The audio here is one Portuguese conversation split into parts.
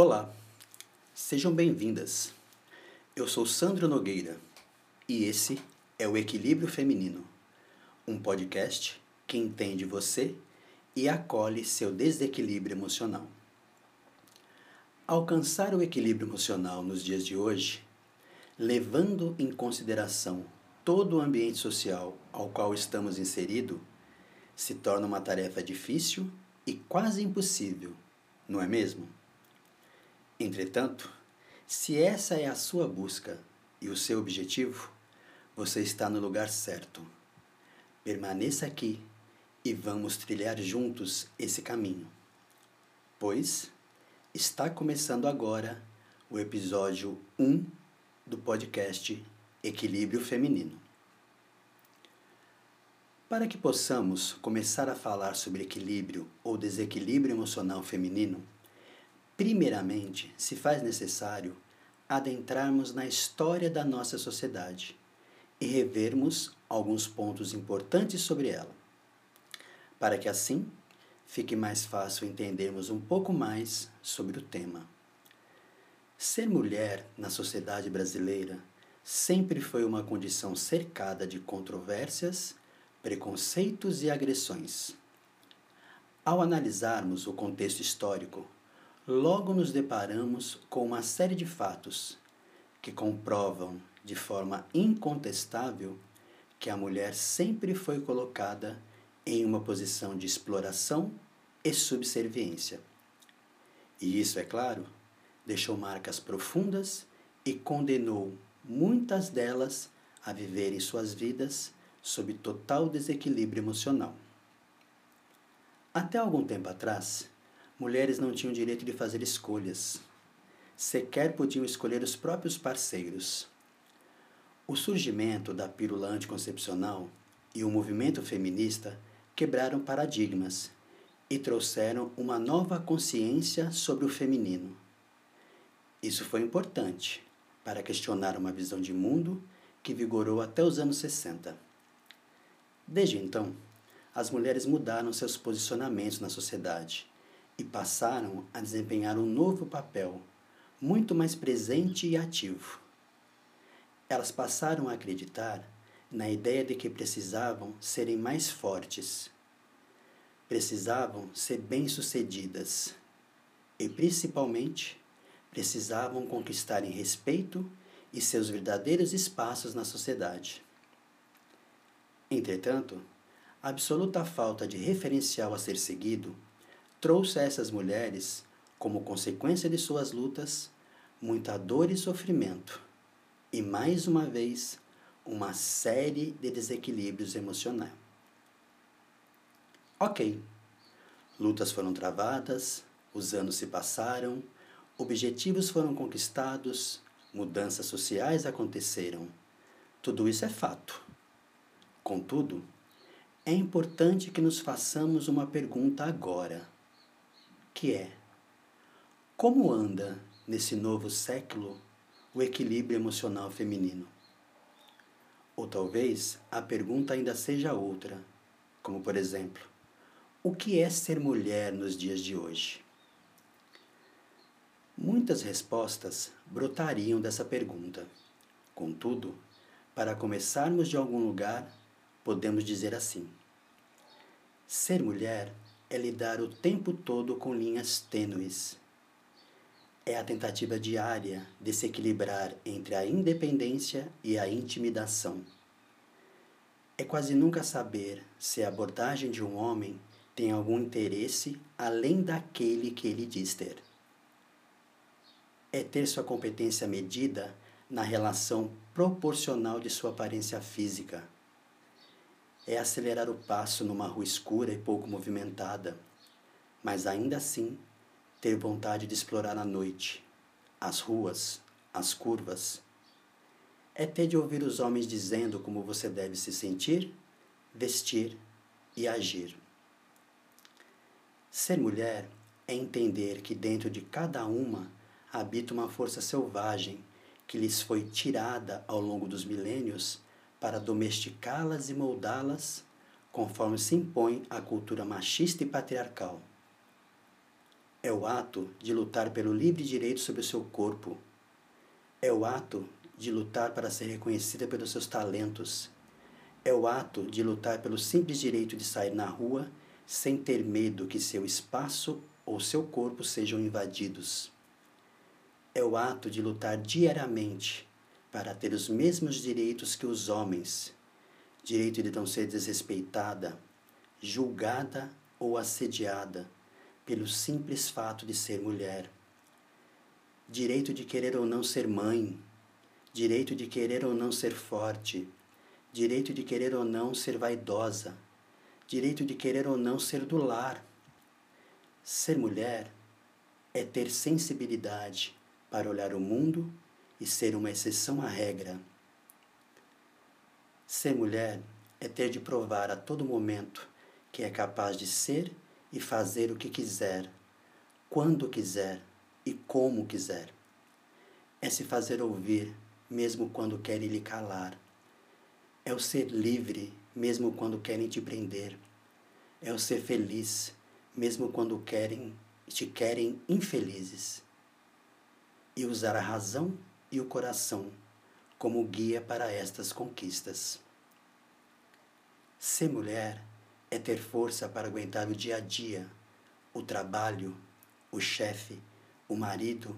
Olá, sejam bem-vindas. Eu sou Sandro Nogueira e esse é o Equilíbrio Feminino, um podcast que entende você e acolhe seu desequilíbrio emocional. Alcançar o equilíbrio emocional nos dias de hoje, levando em consideração todo o ambiente social ao qual estamos inseridos, se torna uma tarefa difícil e quase impossível, não é mesmo? Entretanto, se essa é a sua busca e o seu objetivo, você está no lugar certo. Permaneça aqui e vamos trilhar juntos esse caminho. Pois está começando agora o episódio 1 do podcast Equilíbrio Feminino. Para que possamos começar a falar sobre equilíbrio ou desequilíbrio emocional feminino, Primeiramente, se faz necessário adentrarmos na história da nossa sociedade e revermos alguns pontos importantes sobre ela, para que assim fique mais fácil entendermos um pouco mais sobre o tema. Ser mulher na sociedade brasileira sempre foi uma condição cercada de controvérsias, preconceitos e agressões. Ao analisarmos o contexto histórico logo nos deparamos com uma série de fatos que comprovam de forma incontestável que a mulher sempre foi colocada em uma posição de exploração e subserviência. E isso, é claro, deixou marcas profundas e condenou muitas delas a viverem suas vidas sob total desequilíbrio emocional. Até algum tempo atrás, mulheres não tinham direito de fazer escolhas. Sequer podiam escolher os próprios parceiros. O surgimento da pílula anticoncepcional e o movimento feminista quebraram paradigmas e trouxeram uma nova consciência sobre o feminino. Isso foi importante para questionar uma visão de mundo que vigorou até os anos 60. Desde então, as mulheres mudaram seus posicionamentos na sociedade e passaram a desempenhar um novo papel, muito mais presente e ativo. Elas passaram a acreditar na ideia de que precisavam serem mais fortes, precisavam ser bem-sucedidas e, principalmente, precisavam conquistarem respeito e seus verdadeiros espaços na sociedade. Entretanto, a absoluta falta de referencial a ser seguido trouxe a essas mulheres, como consequência de suas lutas, muita dor e sofrimento, e mais uma vez, uma série de desequilíbrios emocionais. Ok, lutas foram travadas, os anos se passaram, objetivos foram conquistados, mudanças sociais aconteceram. Tudo isso é fato. Contudo, é importante que nos façamos uma pergunta agora que é como anda nesse novo século o equilíbrio emocional feminino? Ou talvez a pergunta ainda seja outra, como por exemplo, o que é ser mulher nos dias de hoje? Muitas respostas brotariam dessa pergunta. Contudo, para começarmos de algum lugar, podemos dizer assim: ser mulher é lidar o tempo todo com linhas tênues. É a tentativa diária de se equilibrar entre a independência e a intimidação. É quase nunca saber se a abordagem de um homem tem algum interesse além daquele que ele diz ter. É ter sua competência medida na relação proporcional de sua aparência física é acelerar o passo numa rua escura e pouco movimentada, mas ainda assim ter vontade de explorar a noite, as ruas, as curvas. É ter de ouvir os homens dizendo como você deve se sentir, vestir e agir. Ser mulher é entender que dentro de cada uma habita uma força selvagem que lhes foi tirada ao longo dos milênios para domesticá-las e moldá-las conforme se impõe a cultura machista e patriarcal. É o ato de lutar pelo livre direito sobre o seu corpo. É o ato de lutar para ser reconhecida pelos seus talentos. É o ato de lutar pelo simples direito de sair na rua sem ter medo que seu espaço ou seu corpo sejam invadidos. É o ato de lutar diariamente para ter os mesmos direitos que os homens direito de não ser desrespeitada, julgada ou assediada pelo simples fato de ser mulher. Direito de querer ou não ser mãe, direito de querer ou não ser forte, direito de querer ou não ser vaidosa, direito de querer ou não ser do lar. Ser mulher é ter sensibilidade para olhar o mundo e ser uma exceção à regra. Ser mulher é ter de provar a todo momento que é capaz de ser e fazer o que quiser, quando quiser e como quiser. É se fazer ouvir, mesmo quando querem lhe calar. É o ser livre, mesmo quando querem te prender. É o ser feliz, mesmo quando querem te querem infelizes. E usar a razão e o coração como guia para estas conquistas. Ser mulher é ter força para aguentar o dia a dia, o trabalho, o chefe, o marido,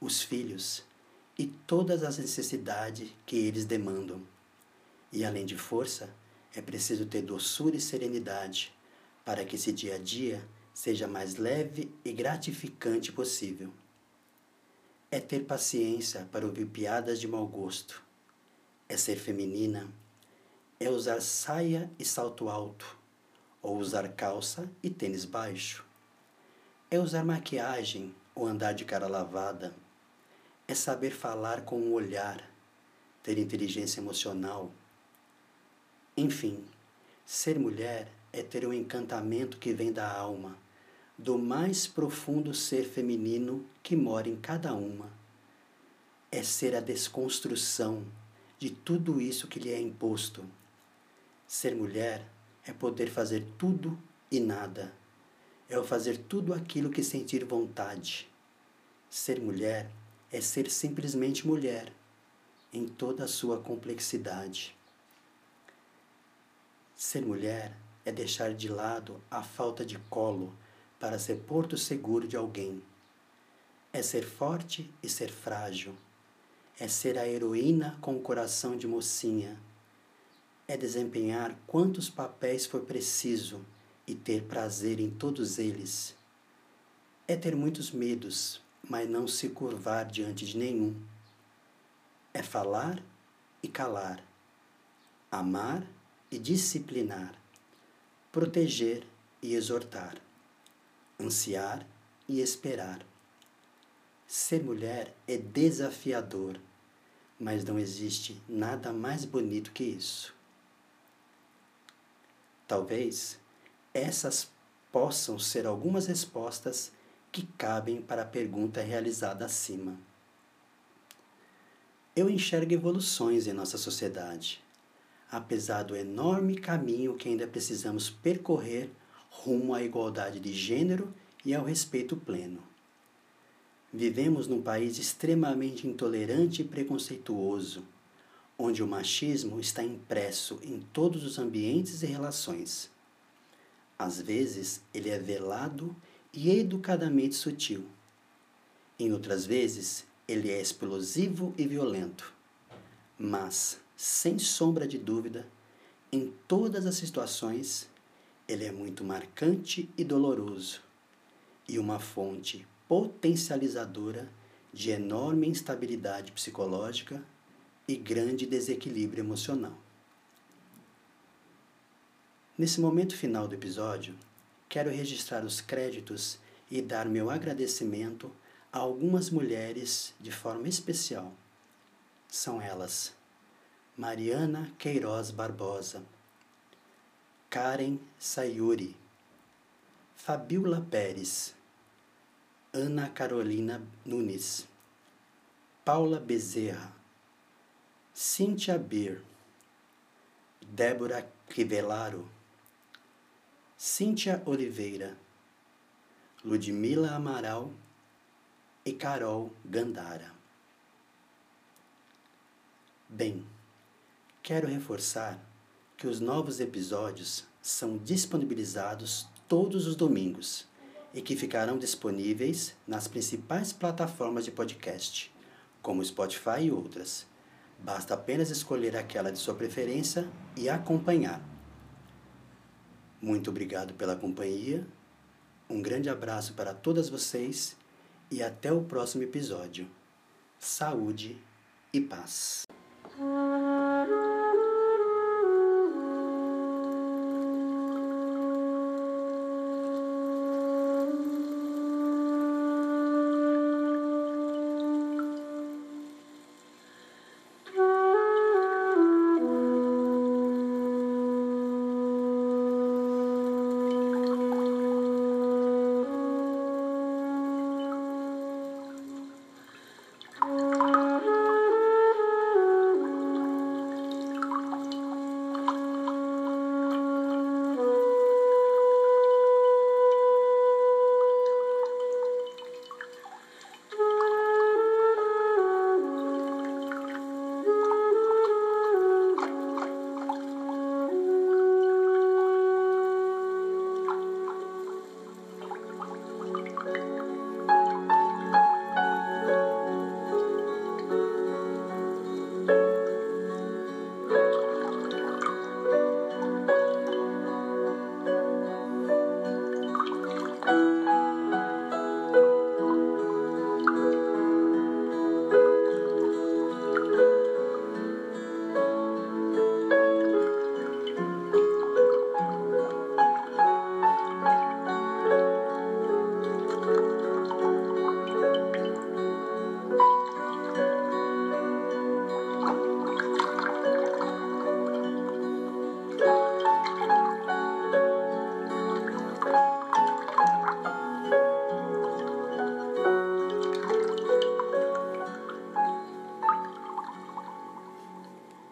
os filhos e todas as necessidades que eles demandam. E além de força, é preciso ter doçura e serenidade para que esse dia a dia seja mais leve e gratificante possível é ter paciência para ouvir piadas de mau gosto, é ser feminina, é usar saia e salto alto, ou usar calça e tênis baixo, é usar maquiagem ou andar de cara lavada, é saber falar com o olhar, ter inteligência emocional. Enfim, ser mulher é ter um encantamento que vem da alma do mais profundo ser feminino que mora em cada uma. É ser a desconstrução de tudo isso que lhe é imposto. Ser mulher é poder fazer tudo e nada. É o fazer tudo aquilo que sentir vontade. Ser mulher é ser simplesmente mulher, em toda a sua complexidade. Ser mulher é deixar de lado a falta de colo para ser porto seguro de alguém. É ser forte e ser frágil. É ser a heroína com o coração de mocinha. É desempenhar quantos papéis for preciso e ter prazer em todos eles. É ter muitos medos, mas não se curvar diante de nenhum. É falar e calar, amar e disciplinar, proteger e exortar ansiar e esperar. Ser mulher é desafiador, mas não existe nada mais bonito que isso. Talvez essas possam ser algumas respostas que cabem para a pergunta realizada acima. Eu enxergo evoluções em nossa sociedade, apesar do enorme caminho que ainda precisamos percorrer rumo à igualdade de gênero e ao respeito pleno. Vivemos num país extremamente intolerante e preconceituoso, onde o machismo está impresso em todos os ambientes e relações. Às vezes, ele é velado e educadamente sutil. Em outras vezes, ele é explosivo e violento. Mas, sem sombra de dúvida, em todas as situações, ele é muito marcante e doloroso, e uma fonte potencializadora de enorme instabilidade psicológica e grande desequilíbrio emocional. Nesse momento final do episódio, quero registrar os créditos e dar meu agradecimento a algumas mulheres de forma especial. São elas: Mariana Queiroz Barbosa Karen Sayuri, Fabiola Pérez, Ana Carolina Nunes, Paula Bezerra, Cíntia Bir, Débora Rivelaro, Cíntia Oliveira, Ludmila Amaral e Carol Gandara. Bem, quero reforçar que os novos episódios são disponibilizados todos os domingos e que ficarão disponíveis nas principais plataformas de podcast, como Spotify e outras. Basta apenas escolher aquela de sua preferência e acompanhar. Muito obrigado pela companhia, um grande abraço para todas vocês e até o próximo episódio. Saúde e paz.